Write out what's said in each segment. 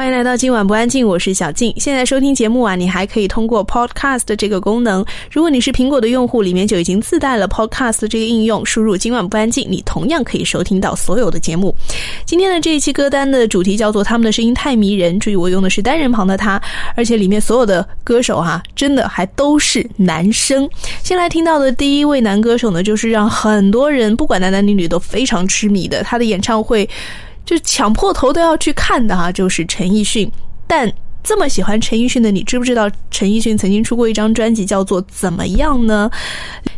欢迎来到今晚不安静，我是小静。现在收听节目啊，你还可以通过 Podcast 这个功能。如果你是苹果的用户，里面就已经自带了 Podcast 这个应用，输入“今晚不安静”，你同样可以收听到所有的节目。今天的这一期歌单的主题叫做“他们的声音太迷人”，注意我用的是单人旁的他，而且里面所有的歌手哈，真的还都是男生。先来听到的第一位男歌手呢，就是让很多人不管男男女女都非常痴迷的，他的演唱会。就抢破头都要去看的哈，就是陈奕迅，但。这么喜欢陈奕迅的你，知不知道陈奕迅曾经出过一张专辑叫做《怎么样》呢？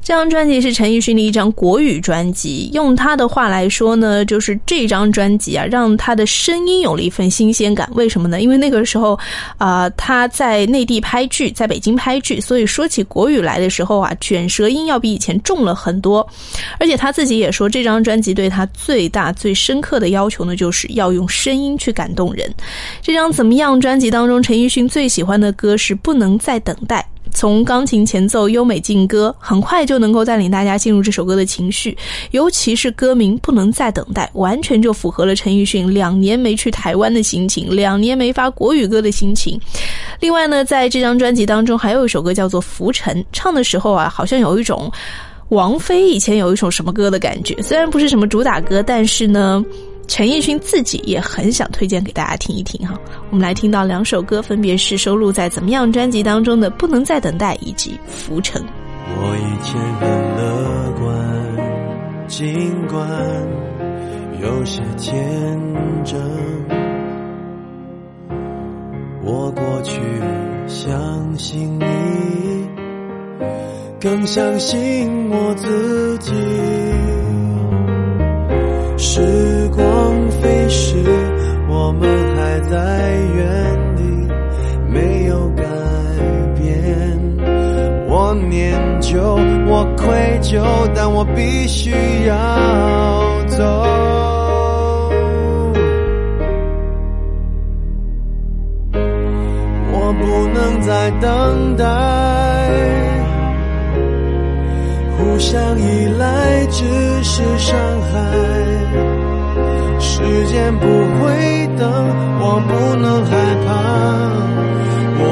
这张专辑是陈奕迅的一张国语专辑。用他的话来说呢，就是这张专辑啊，让他的声音有了一份新鲜感。为什么呢？因为那个时候啊，他在内地拍剧，在北京拍剧，所以说起国语来的时候啊，卷舌音要比以前重了很多。而且他自己也说，这张专辑对他最大、最深刻的要求呢，就是要用声音去感动人。这张《怎么样》专辑当中。中陈奕迅最喜欢的歌是《不能再等待》，从钢琴前奏优美劲歌，很快就能够带领大家进入这首歌的情绪。尤其是歌名《不能再等待》，完全就符合了陈奕迅两年没去台湾的心情，两年没发国语歌的心情。另外呢，在这张专辑当中，还有一首歌叫做《浮沉》，唱的时候啊，好像有一种王菲以前有一首什么歌的感觉。虽然不是什么主打歌，但是呢。陈奕迅自己也很想推荐给大家听一听哈，我们来听到两首歌，分别是收录在《怎么样》专辑当中的《不能再等待》以及《浮沉》。我以前很乐观，尽管有些天真，我过去相信你，更相信我自己。是光飞逝，我们还在原地，没有改变。我念旧，我愧疚，但我必须要走。我不能再等待，互相依赖只是伤害。时间不会等，我不能害怕，我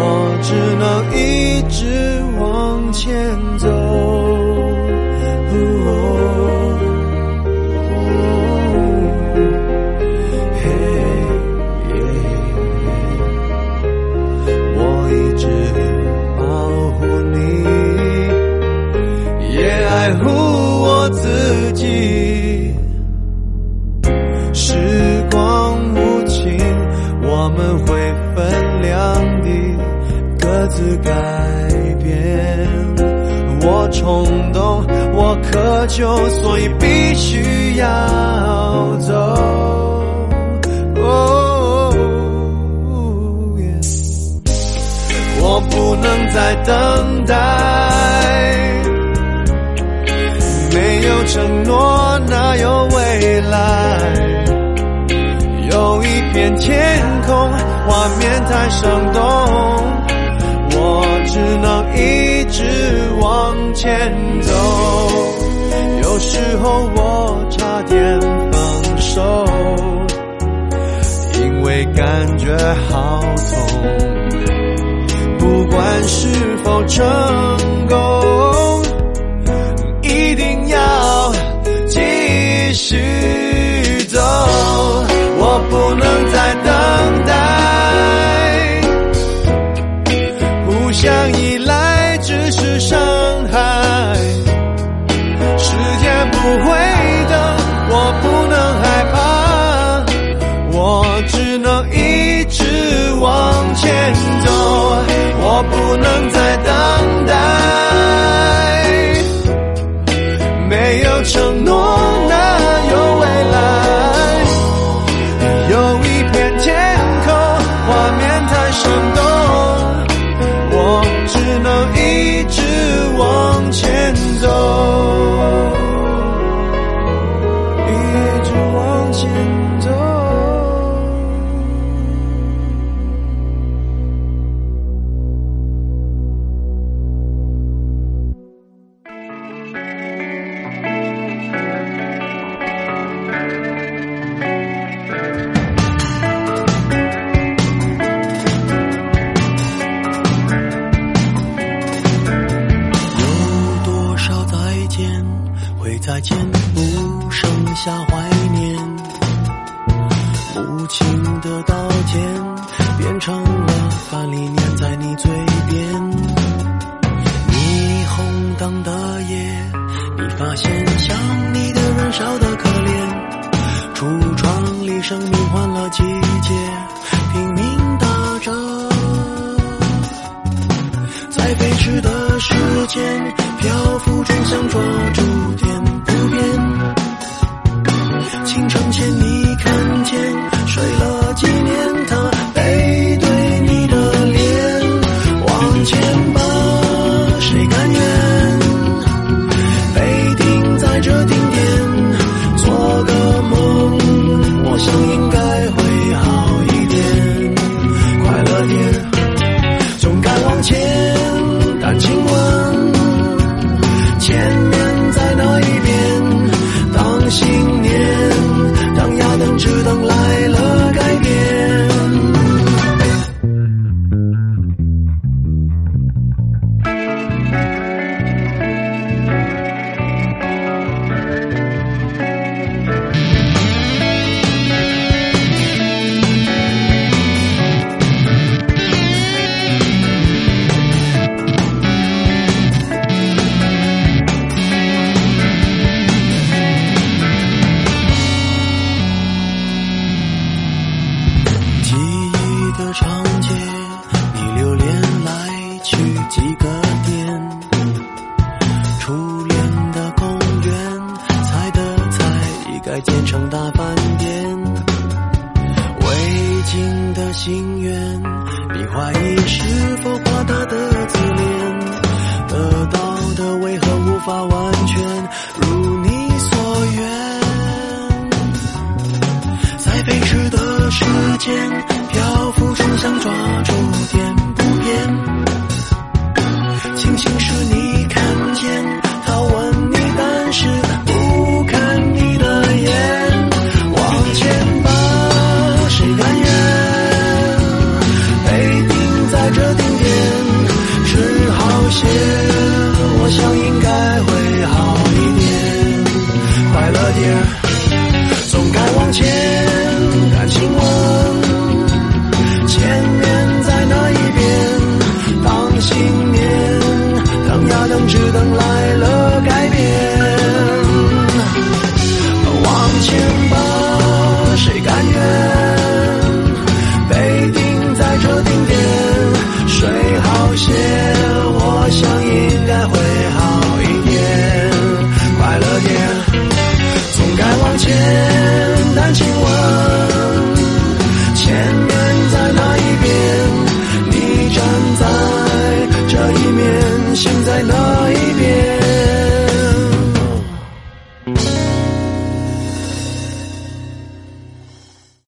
只能一直往前走。就，所以必须要走。我不能再等待，没有承诺哪有未来？有一片天空，画面太生动。我只能一直往前走，时候我差点放手，因为感觉好痛。不管是否成功，间不剩下怀念，无情的道歉变成了饭粒粘在你嘴边。霓虹灯的夜，你发现想你的人少得可怜。橱窗里生命换了季节，拼命打折，在飞驰的时间漂浮中想抓住建成大饭店。未尽的心愿，你怀疑是否夸大的